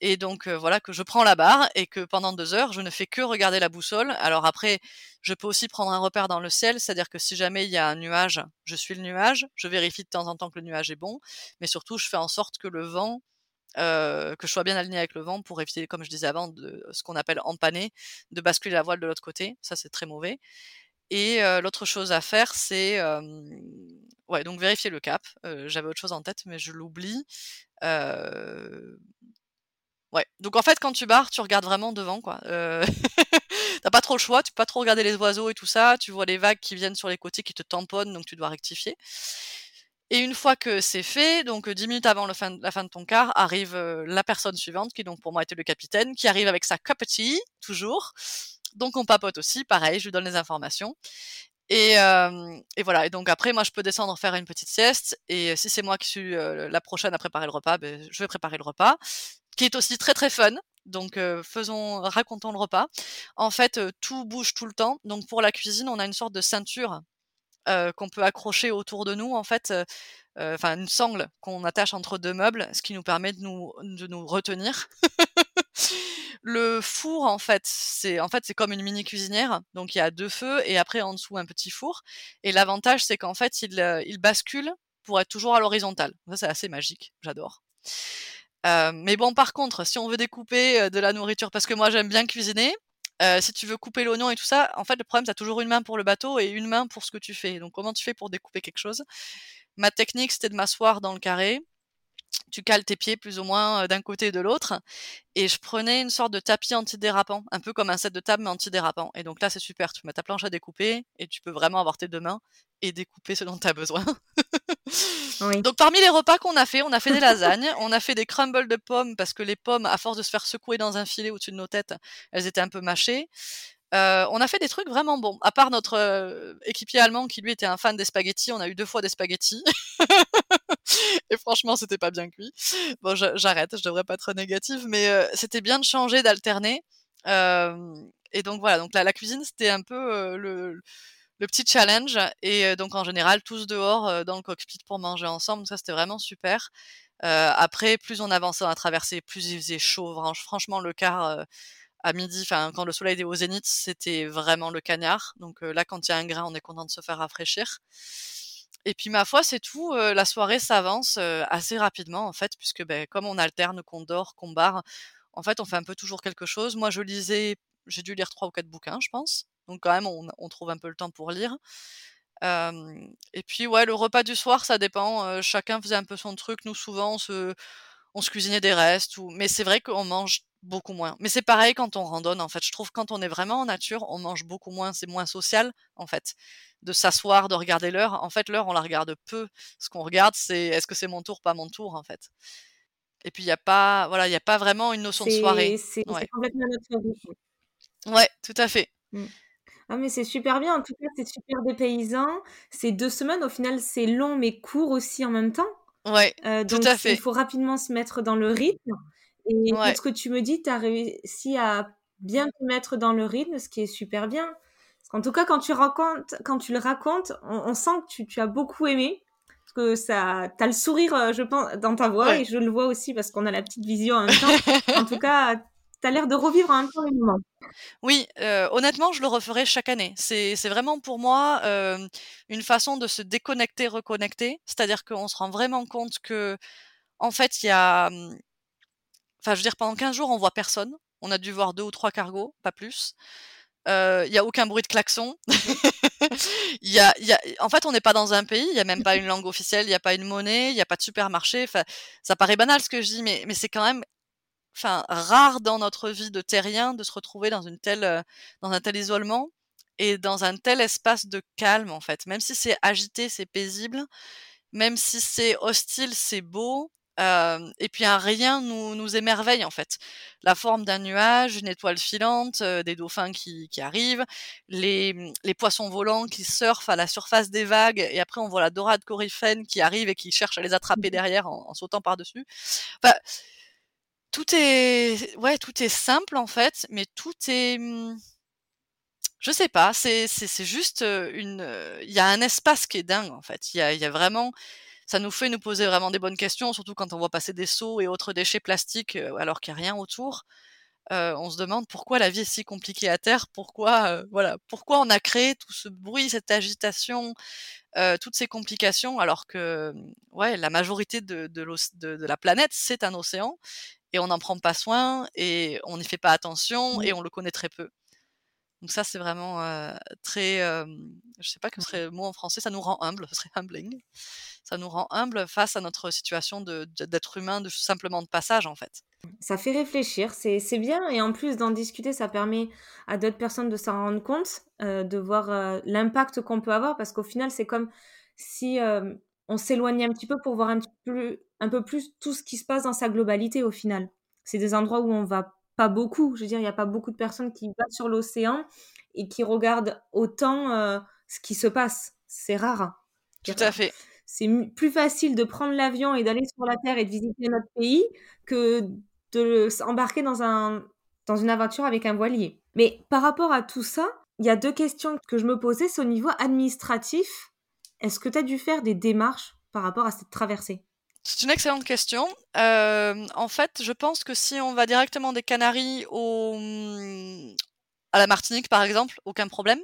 et donc voilà que je prends la barre et que pendant deux heures, je ne fais que regarder la boussole. Alors après, je peux aussi prendre un repère dans le ciel, c'est-à-dire que si jamais il y a un nuage, je suis le nuage, je vérifie de temps en temps que le nuage est bon, mais surtout je fais en sorte que le vent que je sois bien aligné avec le vent pour éviter, comme je disais avant, de ce qu'on appelle empanner, de basculer la voile de l'autre côté. Ça, c'est très mauvais. Et l'autre chose à faire, c'est ouais, donc vérifier le cap. J'avais autre chose en tête, mais je l'oublie. Ouais. Donc en fait, quand tu barres, tu regardes vraiment devant, quoi. T'as pas trop le choix, tu peux pas trop regarder les oiseaux et tout ça. Tu vois les vagues qui viennent sur les côtés qui te tamponnent, donc tu dois rectifier. Et une fois que c'est fait, donc dix minutes avant la fin de ton quart, arrive la personne suivante, qui donc pour moi était le capitaine, qui arrive avec sa cup tea, toujours. Donc on papote aussi, pareil, je lui donne les informations. Et, et, voilà. Et donc après, moi, je peux descendre faire une petite sieste. Et si c'est moi qui suis la prochaine à préparer le repas, ben, je vais préparer le repas, qui est aussi très très fun. Donc faisons, racontons le repas. En fait, tout bouge tout le temps. Donc pour la cuisine, on a une sorte de ceinture qu'on peut accrocher autour de nous, en fait, enfin une sangle qu'on attache entre deux meubles, ce qui nous permet de nous, de nous retenir. le four, en fait, c'est en fait c'est comme une mini cuisinière, donc il y a deux feux et après en dessous un petit four. Et l'avantage, c'est qu'en fait, il, il bascule pour être toujours à l'horizontale. Ça, c'est assez magique, j'adore. mais bon, par contre, si on veut découper de la nourriture, parce que moi j'aime bien cuisiner, si tu veux couper l'oignon et tout ça, en fait, le problème, tu as toujours une main pour le bateau et une main pour ce que tu fais. Donc, comment tu fais pour découper quelque chose? Ma technique, c'était de m'asseoir dans le carré. Tu cales tes pieds plus ou moins d'un côté et de l'autre. Et je prenais une sorte de tapis antidérapant, un peu comme un set de table, mais antidérapant. Et donc là, c'est super. Tu mets ta planche à découper et tu peux vraiment avoir tes deux mains et découper ce dont tu as besoin. Donc parmi les repas qu'on a fait, on a fait des lasagnes, on a fait des crumbles de pommes parce que les pommes, à force de se faire secouer dans un filet au-dessus de nos têtes, elles étaient un peu mâchées. Euh, on a fait des trucs vraiment bons. À part notre euh, équipier allemand qui lui était un fan des spaghettis, on a eu deux fois des spaghettis. et franchement, c'était pas bien cuit. Bon, j'arrête, je devrais pas être négative, mais euh, c'était bien de changer, d'alterner. et donc voilà, donc la cuisine, c'était un peu le, le petit challenge. Et donc en général, tous dehors dans le cockpit pour manger ensemble. Ça, c'était vraiment super. après, plus on avançait dans la traversée, plus il faisait chaud. Franchement, le quart à midi, quand le soleil était au zénith, c'était vraiment le cagnard. Donc là, quand il y a un grain, on est content de se faire rafraîchir. Et puis ma foi, c'est tout. la soirée s'avance assez rapidement en fait, puisque ben, comme on alterne, qu'on dort, qu'on barre, en fait, on fait un peu toujours quelque chose. Moi, je lisais, j'ai dû lire trois ou quatre bouquins, je pense. Donc quand même, on, trouve un peu le temps pour lire. et puis ouais, le repas du soir, ça dépend. chacun faisait un peu son truc. Nous, souvent, on se, on se cuisinait des restes. Ou... Mais c'est vrai qu'on mange beaucoup moins. Mais c'est pareil quand on randonne, en fait. Je trouve quand on est vraiment en nature, on mange beaucoup moins. C'est moins social, en fait. De s'asseoir, de regarder l'heure. En fait, l'heure, on la regarde peu. Ce qu'on regarde, c'est est-ce que c'est mon tour, pas mon tour, en fait. Et puis, il n'y a pas, voilà, il y a pas vraiment une notion de soirée. C'est complètement notre vie. Ouais, tout à fait. Mmh. Ah mais c'est super bien, en tout cas, c'est super dépaysant. C'est deux semaines, au final, c'est long mais court aussi en même temps. Ouais, euh, tout à fait. il faut rapidement se mettre dans le rythme et ce que tu me dis, tu as réussi à bien te mettre dans le rythme, ce qui est super bien? Qu'en tout cas, quand tu racontes quand tu le racontes, on sent que tu as beaucoup aimé. Parce que ça tu as le sourire, euh, je pense, dans ta voix et je le vois aussi parce qu'on a la petite vision en même temps. En tout cas, l'air de revivre en même temps les. Oui, honnêtement, je le referai chaque année. C'est vraiment pour moi une façon de se déconnecter, reconnecter. C'est-à-dire qu'on se rend vraiment compte que, en fait, il y a. Enfin, je veux dire, pendant 15 jours, on voit personne. On a dû voir deux ou trois cargos, pas plus. Il y a aucun bruit de klaxon. Y en fait, on n'est pas dans un pays, il n'y a même pas une langue officielle, il n'y a pas une monnaie, il n'y a pas de supermarché. Ça paraît banal ce que je dis, mais c'est quand même enfin rare dans notre vie de terrien de se retrouver dans une telle euh, dans un tel isolement et dans un tel espace de calme en fait même si c'est agité c'est paisible même si c'est hostile c'est beau euh, et puis un rien nous, nous émerveille en fait. La forme d'un nuage, une étoile filante, euh, des dauphins qui, qui arrivent, les, les, poissons volants qui surfent à la surface des vagues, et après on voit la dorade coryphène qui arrive et qui cherche à les attraper mmh derrière en, en sautant par-dessus. Enfin, tout est ouais, tout est simple en fait, mais tout est mmh, je sais pas, c'est c'est juste une il y a un espace qui est dingue en fait. Il y a y a vraiment ça nous fait nous poser vraiment des bonnes questions, surtout quand on voit passer des seaux et autres déchets plastiques alors qu'il n'y a rien autour. on se demande pourquoi la vie est si compliquée à terre, pourquoi voilà, pourquoi on a créé tout ce bruit, cette agitation, toutes ces complications, alors que ouais, la majorité de, de, de la planète c'est un océan et on n'en prend pas soin et on n'y fait pas attention et on le connaît très peu. Donc ça, c'est vraiment très, euh, je sais pas que serait le mot en français, ça nous rend humble, ce serait humbling. Ça nous rend humble face à notre situation d'être humain, de simplement de passage en fait. Ça fait réfléchir, c'est bien et en plus d'en discuter, ça permet à d'autres personnes de s'en rendre compte, de voir l'impact qu'on peut avoir parce qu'au final, c'est comme si on s'éloignait un petit peu pour voir un, petit peu, un peu plus tout ce qui se passe dans sa globalité au final. C'est des endroits où on va pas beaucoup. Je veux dire, il n'y a pas beaucoup de personnes qui vont sur l'océan et qui regardent autant euh, ce qui se passe. C'est rare. Tout à fait. C'est plus facile de prendre l'avion et d'aller sur la Terre et de visiter notre pays que de s'embarquer dans, un, dans une aventure avec un voilier. Mais par rapport à tout ça, il y a deux questions que je me posais. C'est au niveau administratif. Est-ce que tu as dû faire des démarches par rapport à cette traversée? C'est une excellente question. Euh, en fait, je pense que si on va directement des Canaries à la Martinique, par exemple, aucun problème.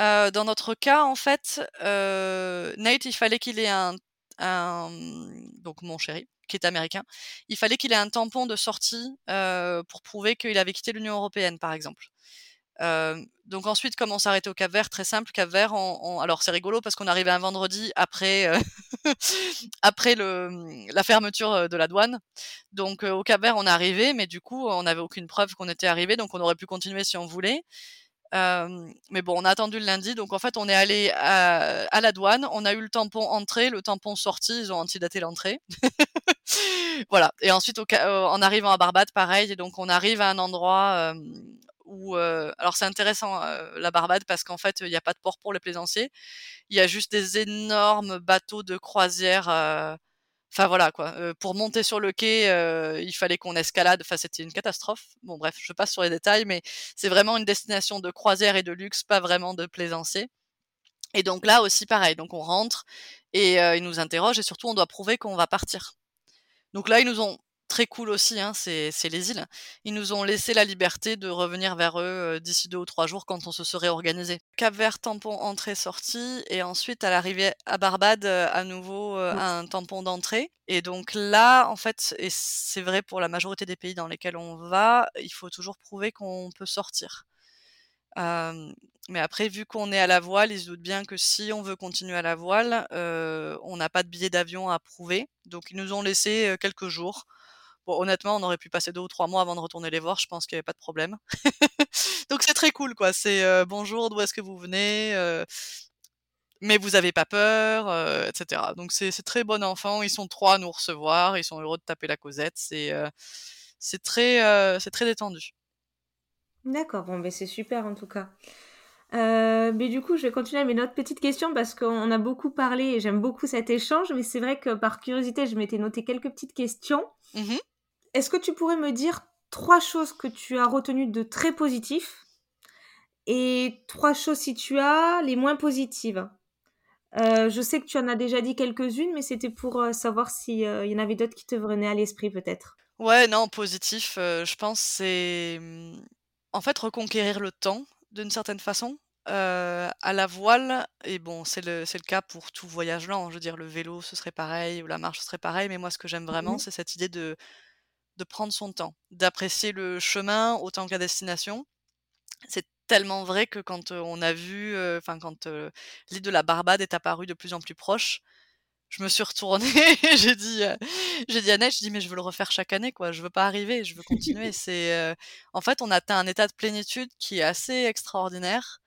Euh, dans notre cas, en fait, euh, Nate, il fallait qu'il ait un, un, donc mon chéri, qui est américain, il fallait qu'il ait un tampon de sortie pour prouver qu'il avait quitté l'Union européenne, par exemple donc ensuite, comment s'arrêter au Cap Vert Très simple, Cap Vert. Alors c'est rigolo parce qu'on arrivait un vendredi après après le, la fermeture de la douane. Donc au Cap Vert, on est arrivé, mais du coup, on n'avait aucune preuve qu'on était arrivé, donc on aurait pu continuer si on voulait. mais bon, on a attendu le lundi, donc en fait, on est allé à, la douane, on a eu le tampon entrée, le tampon sortie, ils ont antidaté l'entrée. voilà. Et ensuite, en arrivant à Barbade, pareil, donc on arrive à un endroit alors c'est intéressant la Barbade parce qu'en fait il n'y a pas de port pour les plaisanciers, il y a juste des énormes bateaux de croisière. Enfin voilà quoi. pour monter sur le quai, il fallait qu'on escalade. Enfin c'était une catastrophe. Bon bref, je passe sur les détails, mais c'est vraiment une destination de croisière et de luxe, pas vraiment de plaisancier. Et donc là aussi pareil. Donc on rentre et ils nous interrogent et surtout on doit prouver qu'on va partir. Donc là ils nous ont très cool aussi, hein, c'est les îles. Ils nous ont laissé la liberté de revenir vers eux d'ici deux ou trois jours quand on se serait organisé. Cap Vert, tampon entrée-sortie, et ensuite à l'arrivée à Barbade, à nouveau mmh. un tampon d'entrée. Et donc là, en fait, et c'est vrai pour la majorité des pays dans lesquels on va, il faut toujours prouver qu'on peut sortir. mais après, vu qu'on est à la voile, ils se doutent bien que si on veut continuer à la voile, on n'a pas de billet d'avion à prouver. Donc ils nous ont laissé quelques jours Bon, honnêtement, on aurait pu passer deux ou trois mois avant de retourner les voir, je pense qu'il n'y avait pas de problème. Donc c'est très cool, quoi. C'est bonjour, d'où est-ce que vous venez mais vous avez pas peur, etc. Donc c'est très bon enfant. Ils sont trois à nous recevoir. Ils sont heureux de taper la causette. C'est c'est très c'est très détendu. D'accord. Bon, ben c'est super en tout cas. mais du coup, je vais continuer avec mes autres petites questions parce qu'on a beaucoup parlé et j'aime beaucoup cet échange. Mais c'est vrai que par curiosité, je m'étais noté quelques petites questions. Mmh est-ce que tu pourrais me dire trois choses que tu as retenues de très positif et trois choses, si tu as, les moins positives? Euh, je sais que tu en as déjà dit quelques-unes, mais c'était pour euh, savoir s'il euh, y en avait d'autres qui te venaient à l'esprit peut-être. Ouais, non, positif, je pense c'est mmh, en fait reconquérir le temps d'une certaine façon. à la voile, et bon, c'est le, le cas pour tout voyage lent. Je veux dire, le vélo, ce serait pareil, ou la marche, ce serait pareil, mais moi, ce que j'aime vraiment, mmh c'est cette idée de de prendre son temps, d'apprécier le chemin autant que la destination. C'est tellement vrai que quand on a vu, enfin quand l'île de la Barbade est apparue de plus en plus proche, je me suis retournée et j'ai dit, j'ai dit à je dis mais je veux le refaire chaque année quoi, je veux pas arriver, je veux continuer. C'est, en fait, on atteint un état de plénitude qui est assez extraordinaire.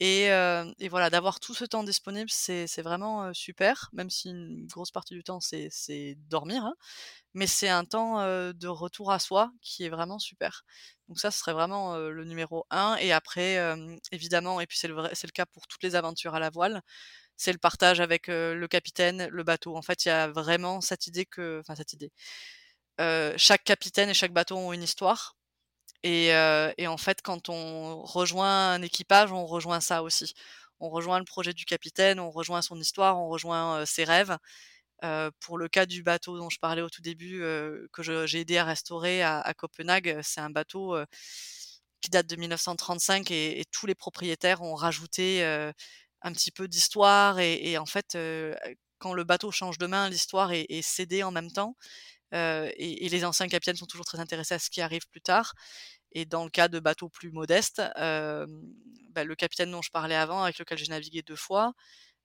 Et, et voilà, d'avoir tout ce temps disponible, c'est vraiment super, même si une grosse partie du temps, c'est dormir. Hein mais c'est un temps de retour à soi qui est vraiment super. Donc ça, ce serait vraiment le numéro un. Et après, évidemment, et puis c'est le, le cas pour toutes les aventures à la voile, c'est le partage avec le capitaine, le bateau. En fait, il y a vraiment cette idée que, enfin cette idée, chaque capitaine et chaque bateau ont une histoire. Et, en fait, quand on rejoint un équipage, on rejoint ça aussi. on rejoint le projet du capitaine, on rejoint son histoire, on rejoint ses rêves. pour le cas du bateau dont je parlais au tout début, que j'ai aidé à restaurer à, Copenhague, c'est un bateau qui date de 1935 et, tous les propriétaires ont rajouté un petit peu d'histoire et, en fait, quand le bateau change de main, l'histoire est, cédée en même temps. Et, les anciens capitaines sont toujours très intéressés à ce qui arrive plus tard. Et dans le cas de bateaux plus modestes, bah, le capitaine dont je parlais avant, avec lequel j'ai navigué deux fois,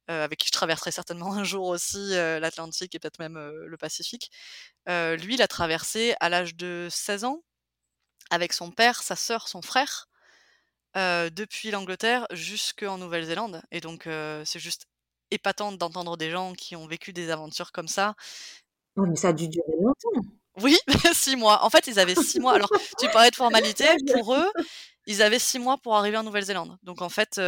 avec qui je traverserai certainement un jour aussi l'Atlantique et peut-être même le Pacifique, lui, il a traversé à l'âge de 16 ans avec son père, sa sœur, son frère, depuis l'Angleterre jusqu'en Nouvelle-Zélande. Et donc, c'est juste épatant d'entendre des gens qui ont vécu des aventures comme ça. Oh, mais ça a dû durer longtemps. Oui, six mois. En fait, ils avaient six mois. Alors, tu parlais de formalité. Pour eux, ils avaient six mois pour arriver en Nouvelle-Zélande. Donc en fait,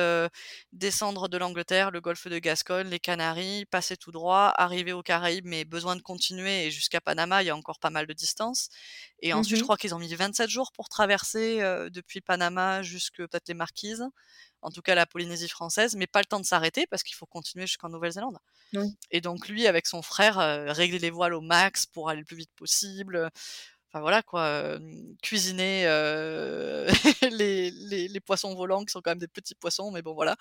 descendre de l'Angleterre, le golfe de Gascogne, les Canaries, passer tout droit, arriver aux Caraïbes, mais besoin de continuer et jusqu'à Panama, il y a encore pas mal de distance. Et mmh ensuite, je crois qu'ils ont mis 27 jours pour traverser depuis Panama jusque peut-être les Marquises, en tout cas la Polynésie française, mais pas le temps de s'arrêter parce qu'il faut continuer jusqu'en Nouvelle-Zélande. Et donc lui, avec son frère, régler les voiles au max pour aller le plus vite possible voilà quoi, cuisiner les, les, poissons volants qui sont quand même des petits poissons, mais bon voilà,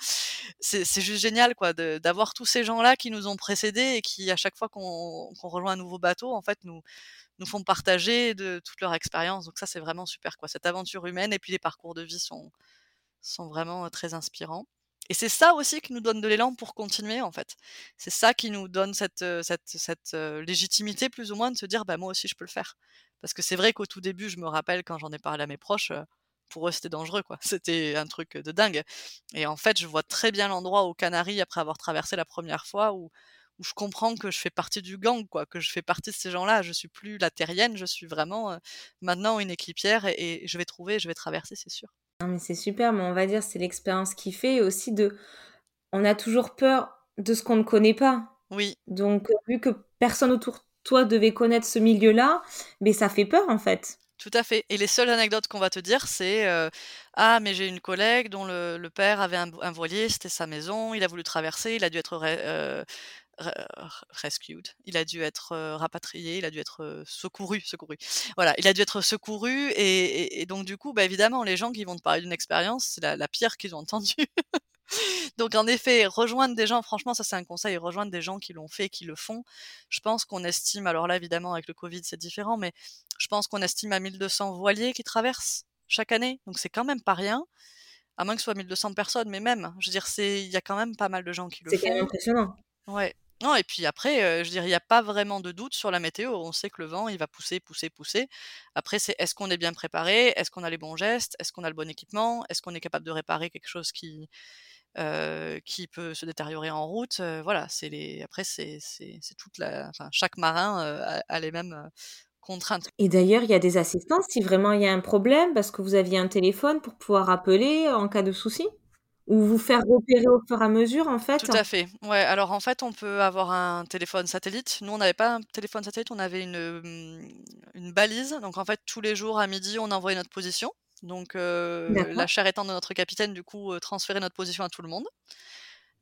c'est juste génial quoi d'avoir tous ces gens-là qui nous ont précédés et qui à chaque fois qu'on rejoint un nouveau bateau en fait nous nous font partager de toute leur expérience. Donc ça c'est vraiment super quoi, cette aventure humaine et puis les parcours de vie sont sont vraiment très inspirants. Et c'est ça aussi qui nous donne de l'élan pour continuer, en fait. C'est ça qui nous donne cette, légitimité, plus ou moins, de se dire, bah, moi aussi, je peux le faire. Parce que c'est vrai qu'au tout début, je me rappelle quand j'en ai parlé à mes proches, pour eux, c'était dangereux, quoi. C'était un truc de dingue. Et en fait, je vois très bien l'endroit aux Canaries, après avoir traversé la première fois, où, où je comprends que je fais partie du gang, quoi, que je fais partie de ces gens-là. Je suis plus la terrienne, je suis vraiment maintenant une équipière et, je vais trouver, je vais traverser, c'est sûr. Non, mais c'est super, mais on va dire c'est l'expérience qui fait aussi de. On a toujours peur de ce qu'on ne connaît pas. Oui. Donc, vu que personne autour toi devais connaître ce milieu-là, mais ça fait peur en fait. Tout à fait. Et les seules anecdotes qu'on va te dire, c'est euh, Ah, mais j'ai une collègue dont le, père avait un, voilier, c'était sa maison, il a voulu traverser, il a dû être euh, rescued, il a dû être euh, rapatrié, il a dû être secouru, secouru. Voilà, il a dû être secouru. Et, donc, du coup, bah, évidemment, les gens qui vont te parler d'une expérience, c'est la, la pire qu'ils ont entendue. Donc en effet, rejoindre des gens, franchement, ça c'est un conseil, rejoindre des gens qui l'ont fait, qui le font. Je pense qu'on estime, alors là évidemment avec le Covid c'est différent, mais je pense qu'on estime à 1200 voiliers qui traversent chaque année. Donc c'est quand même pas rien, à moins que ce soit 1200 personnes, mais même, je veux dire, il y a quand même pas mal de gens qui le font. C'est quand même impressionnant. Ouais. Non, et puis après, je dire, il n'y a pas vraiment de doute sur la météo. On sait que le vent, il va pousser, pousser, pousser. Après, c'est est-ce qu'on est bien préparé? Est-ce qu'on a les bons gestes? Est-ce qu'on a le bon équipement? Est-ce qu'on est capable de réparer quelque chose qui, qui peut se détériorer en route? voilà, c'est les. Après, c'est toute la. Enfin, chaque marin a, les mêmes contraintes. Et d'ailleurs, il y a des assistances si vraiment il y a un problème, parce que vous aviez un téléphone pour pouvoir appeler en cas de souci? Ou vous faire repérer au fur et à mesure, en fait? Tout à fait. Ouais, alors en fait, on peut avoir un téléphone satellite. Nous, on n'avait pas un téléphone satellite, on avait une, mmh, une balise. Donc en fait, tous les jours à midi, on envoyait notre position. Donc la chair étant de notre capitaine, du coup, transférer notre position à tout le monde.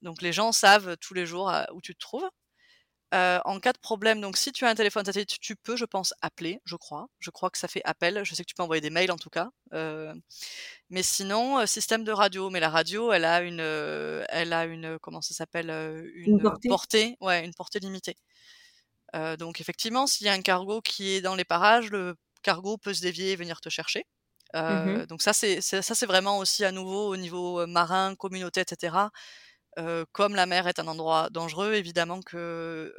Donc les gens savent tous les jours où tu te trouves. En cas de problème, donc si tu as un téléphone satellite, tu peux, je pense, appeler, je crois. Je crois que ça fait appel. Je sais que tu peux envoyer des mails en tout cas. mais sinon, système de radio. Mais la radio, elle a une, elle a une, comment ça s'appelle, une, portée? ouais, une portée limitée. donc effectivement, s'il y a un cargo qui est dans les parages, le cargo peut se dévier et venir te chercher. Mmh donc ça c'est ça c'est vraiment aussi à nouveau au niveau marin, communauté, etc. comme la mer est un endroit dangereux, évidemment que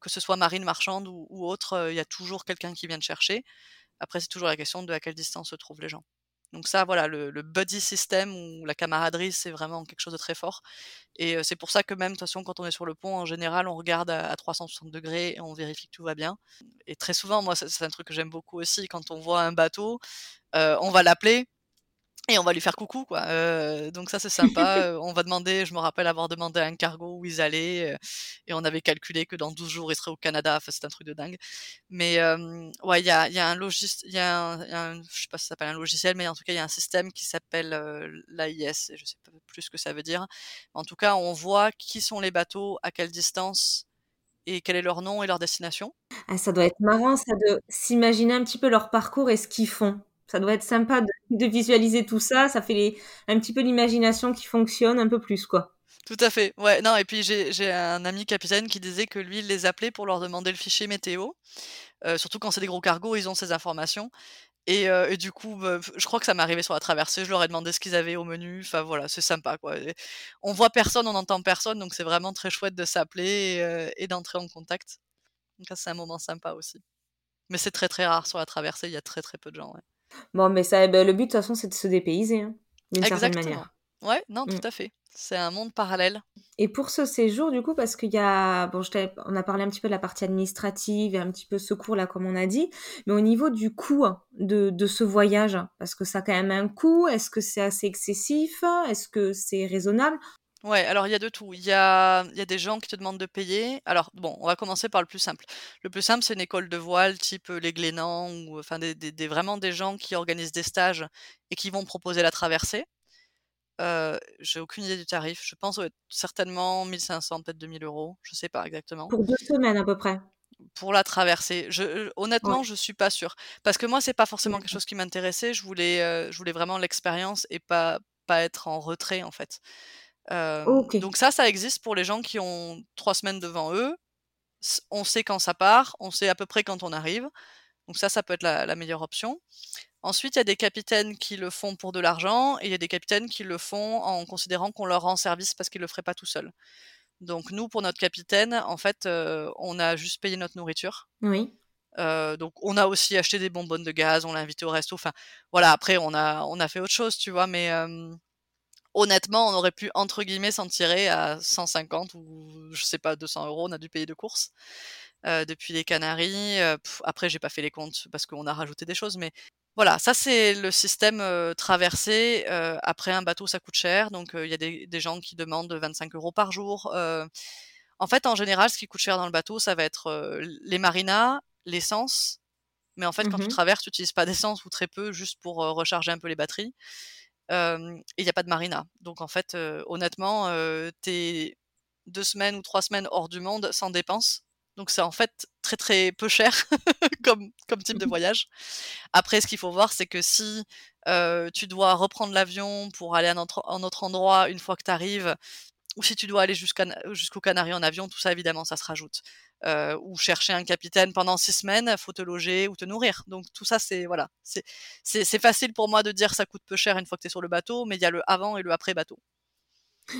que ce soit marine marchande ou, autre, il y a toujours quelqu'un qui vient te chercher. Après c'est toujours la question de à quelle distance se trouvent les gens. Donc ça, voilà, le, buddy system ou la camaraderie, c'est vraiment quelque chose de très fort. Et c'est pour ça que même, de toute façon, quand on est sur le pont, en général, on regarde à, 360 degrés et on vérifie que tout va bien. Et très souvent, moi, c'est un truc que j'aime beaucoup aussi, quand on voit un bateau, on va l'appeler. Et on va lui faire coucou, quoi. Euh, donc ça, c'est sympa. Euh, on va demander, je me rappelle avoir demandé à un cargo où ils allaient, euh, et on avait calculé que dans 12 jours, ils seraient au Canada. Enfin, c'est un truc de dingue. Mais ouais, il y a, y a un logiciel, il y a un, je sais pas si ça s'appelle un logiciel, mais en tout cas, il y a un système qui s'appelle l'AIS, et je sais pas plus ce que ça veut dire. En tout cas, on voit qui sont les bateaux, à quelle distance, et quel est leur nom et leur destination. Ah, ça doit être marrant, ça, de s'imaginer un petit peu leur parcours et ce qu'ils font. Ça doit être sympa de, visualiser tout ça. Ça fait un petit peu l'imagination qui fonctionne un peu plus, quoi. Tout à fait. Ouais, non, et puis j'ai un ami capitaine qui disait que lui, il les appelait pour leur demander le fichier météo. Euh, surtout quand c'est des gros cargos, ils ont ces informations. Et, euh, du coup, bah, je crois que ça m'est arrivé sur la traversée. Je leur ai demandé ce qu'ils avaient au menu. Enfin voilà, c'est sympa quoi. on voit personne, on n'entend personne, donc c'est vraiment très chouette de s'appeler et, euh, et d'entrer en contact. Donc c'est un moment sympa aussi. Mais c'est très très rare sur la traversée. Il y a très très peu de gens. Bon, mais ça, ben, le but, de toute façon, c'est de se dépayser, hein, d'une certaine manière. Ouais, non, tout mm. à fait. C'est un monde parallèle. Et pour ce séjour, du coup, parce qu'il y a, bon, je on a parlé un petit peu de la partie administrative et un petit peu secours, là, comme on a dit, mais au niveau du coût de, de ce voyage, parce que ça a quand même un coût, est-ce que c'est assez excessif? Est-ce que c'est raisonnable? Ouais, alors il y a de tout. Il y a, il y a des gens qui te demandent de payer. Alors bon, on va commencer par le plus simple. Le plus simple, c'est une école de voile type euh, les Glénans ou enfin des, des, vraiment des gens qui organisent des stages et qui vont proposer la traversée. Euh, j'ai aucune idée du tarif. Je pense certainement 1500, peut-être 2000 euros. Je sais pas exactement. Pour deux semaines à peu près. Pour la traversée. Je, euh, honnêtement, je suis pas sûre. Parce que moi, c'est pas forcément quelque chose qui m'intéressait. Je voulais, je voulais vraiment l'expérience et pas, pas être en retrait en fait. Donc ça, ça existe pour les gens qui ont trois semaines devant eux. On sait quand ça part, on sait à peu près quand on arrive. Donc ça, ça peut être la, meilleure option. Ensuite, il y a des capitaines qui le font pour de l'argent et il y a des capitaines qui le font en considérant qu'on leur rend service parce qu'ils le feraient pas tout seuls. Donc nous, pour notre capitaine, en fait, on a juste payé notre nourriture. Oui. donc on a aussi acheté des bonbonnes de gaz, on l'a invité au resto. Enfin, voilà. Après, on a on a fait autre chose, tu vois. Mais honnêtement, on aurait pu, entre guillemets, s'en tirer à 150 ou, je sais pas, 200 euros. On a dû payer de course euh, depuis les Canaries. Euh, après, j'ai pas fait les comptes parce qu'on a rajouté des choses, mais voilà, ça c'est le système euh, traversé. après, un bateau, ça coûte cher, donc il y a des, gens qui demandent 25 euros par jour. en fait, en général, ce qui coûte cher dans le bateau, ça va être les marinas, l'essence. Mais en fait, quand tu mmh traverses, tu n'utilises pas d'essence ou très peu, juste pour recharger un peu les batteries et il n'y a pas de marina. Donc en fait, honnêtement, t'es deux semaines ou trois semaines hors du monde sans dépenses. Donc c'est en fait très très peu cher comme, comme type de mmh voyage. Après, ce qu'il faut voir, c'est que si tu dois reprendre l'avion pour aller à un autre endroit une fois que tu arrives, ou si tu dois aller jusqu'au Canaries en avion, tout ça évidemment ça se rajoute. Euh, ou chercher un capitaine pendant six semaines, faut te loger ou te nourrir. Donc tout ça c'est voilà, c'est c'est facile pour moi de dire ça coûte peu cher une fois que tu es sur le bateau, mais il y a le avant et le après bateau.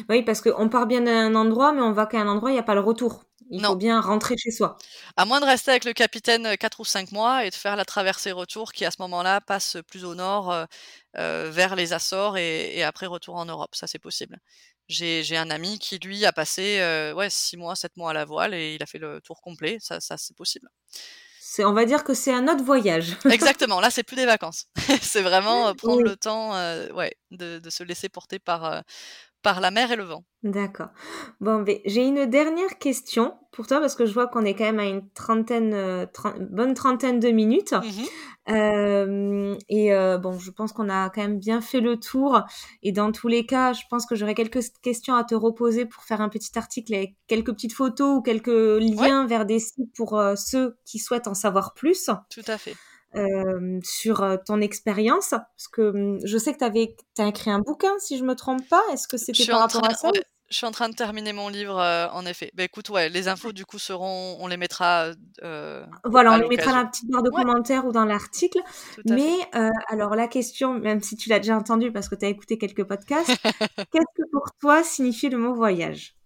Oui, parce qu'on part bien d'un endroit, mais on va qu'à un endroit, il n'y a pas le retour. Il faut bien rentrer chez soi. À moins de rester avec le capitaine 4 ou 5 mois et de faire la traversée-retour qui, à ce moment-là, passe plus au nord, euh, euh, vers les Açores et, et, après retour en Europe. Ça, c'est possible. J'ai un ami qui, lui, a passé euh, ouais, 6 mois, 7 mois à la voile et il a fait le tour complet. Ça, ça c'est possible. On va dire que c'est un autre voyage. Exactement, là, c'est plus des vacances. c'est vraiment euh, prendre le temps ouais, de, de, se laisser porter par, par la mer et le vent. D'accord. Bon, j'ai une dernière question pour toi parce que je vois qu'on est quand même à une trentaine, euh, bonne trentaine de minutes. Mmh euh, et euh, bon, je pense qu'on a quand même bien fait le tour. Et dans tous les cas, je pense que j'aurais quelques questions à te reposer pour faire un petit article avec quelques petites photos ou quelques liens vers des sites pour ceux qui souhaitent en savoir plus. Tout à fait. Euh, sur euh, ton expérience Parce que hum, je sais que tu as écrit un bouquin, si je me trompe pas. Est-ce que c'était par rapport à ça? Je suis en train de terminer mon livre, euh, en effet. Bah, écoute, ouais, les infos, du coup, seront, on les mettra. voilà, on les mettra dans la petite barre de commentaires ou dans l'article. Mais alors, la question, même si tu l'as déjà entendu parce que tu as écouté quelques podcasts, qu'est-ce que pour toi signifie le mot voyage?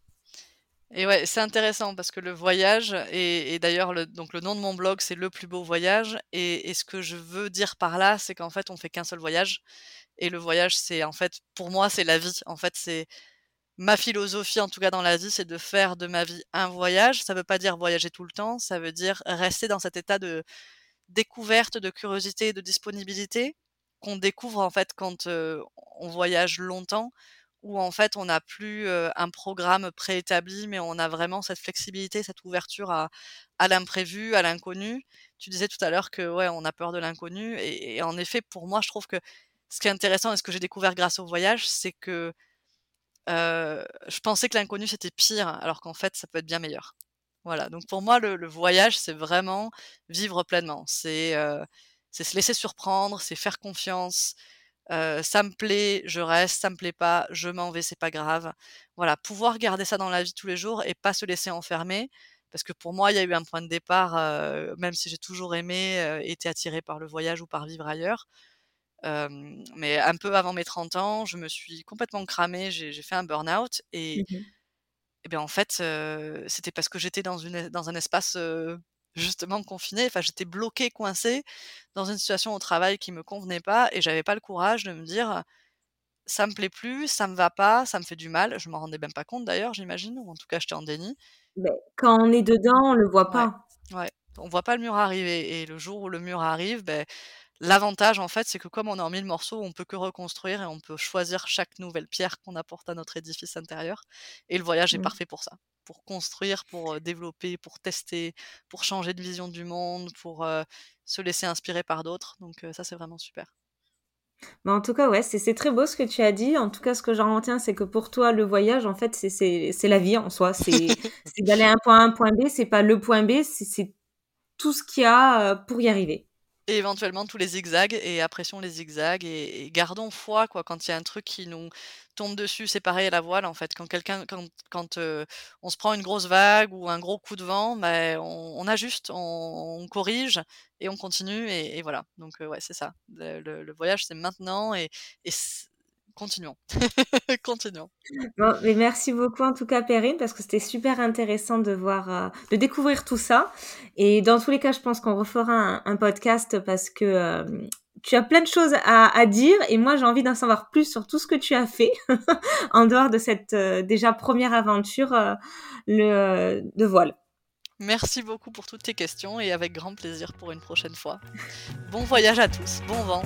Et ouais, c'est intéressant parce que le voyage, et, d'ailleurs, le, donc le nom de mon blog, c'est Le plus beau voyage. Et, ce que je veux dire par là, c'est qu'en fait, on fait qu'un seul voyage. Et le voyage, c'est en fait, pour moi, c'est la vie. En fait, c'est ma philosophie, en tout cas dans la vie, c'est de faire de ma vie un voyage. Ça veut pas dire voyager tout le temps, ça veut dire rester dans cet état de découverte, de curiosité, de disponibilité qu'on découvre en fait quand on voyage longtemps, où en fait on n'a plus un programme préétabli, mais on a vraiment cette flexibilité, cette ouverture à, l'imprévu, à l'inconnu. Tu disais tout à l'heure que ouais, on a peur de l'inconnu, et, en effet, pour moi, je trouve que ce qui est intéressant et ce que j'ai découvert grâce au voyage, c'est que je pensais que l'inconnu c'était pire, alors qu'en fait ça peut être bien meilleur. Voilà, donc pour moi le, voyage c'est vraiment vivre pleinement, c'est se laisser surprendre, c'est faire confiance, ça me plaît, je reste, ça me plaît pas, je m'en vais, c'est pas grave. Voilà, pouvoir garder ça dans la vie tous les jours et pas se laisser enfermer. Parce que pour moi, il y a eu un point de départ, même si j'ai toujours aimé, été attirée par le voyage ou par vivre ailleurs. mais un peu avant mes 30 ans, je me suis complètement cramée, j'ai fait un burn-out et, et bien en fait, c'était parce que j'étais dans, une, dans un espace justement confinée. Enfin, j'étais bloquée, coincée dans une situation au travail qui me convenait pas et j'avais pas le courage de me dire ça me plaît plus, ça me va pas, ça me fait du mal. Je m'en rendais même pas compte d'ailleurs, j'imagine, ou en tout cas j'étais en déni. Mais quand on est dedans, on le voit pas. Ouais, on voit pas le mur arriver et le jour où le mur arrive, ben L'avantage, en fait, c'est que comme on est en mille morceaux, on peut que reconstruire et on peut choisir chaque nouvelle pierre qu'on apporte à notre édifice intérieur. Et le voyage est mmh. parfait pour ça pour construire, pour développer, pour tester, pour changer de vision du monde, pour se laisser inspirer par d'autres. Donc ça, c'est vraiment super. Mais en tout cas, ouais, c'est très beau ce que tu as dit. En tout cas, ce que j'en retiens, c'est que pour toi, le voyage, en fait, c'est la vie en soi. C'est d'aller à un point A, un point B. C'est pas le point B, c'est tout ce qu'il y a pour y arriver. Et éventuellement tous les zigzags et apprécions les zigzags et, gardons foi quoi quand il y a un truc qui nous tombe dessus, c'est pareil à la voile en fait. Quand quelqu'un quand, quand on se prend une grosse vague ou un gros coup de vent, ben on, ajuste, on, corrige et on continue et, voilà. Donc ouais, c'est ça. Le, voyage c'est maintenant et, et continuons. continuons. Bon, mais merci beaucoup en tout cas Perrine parce que c'était super intéressant de voir, euh, de découvrir tout ça. Et dans tous les cas, je pense qu'on refera un, podcast parce que euh, tu as plein de choses à, dire et moi j'ai envie d'en savoir plus sur tout ce que tu as fait en dehors de cette euh, déjà première aventure le, de voile. Merci beaucoup pour toutes tes questions et avec grand plaisir pour une prochaine fois. Bon voyage à tous, bon vent.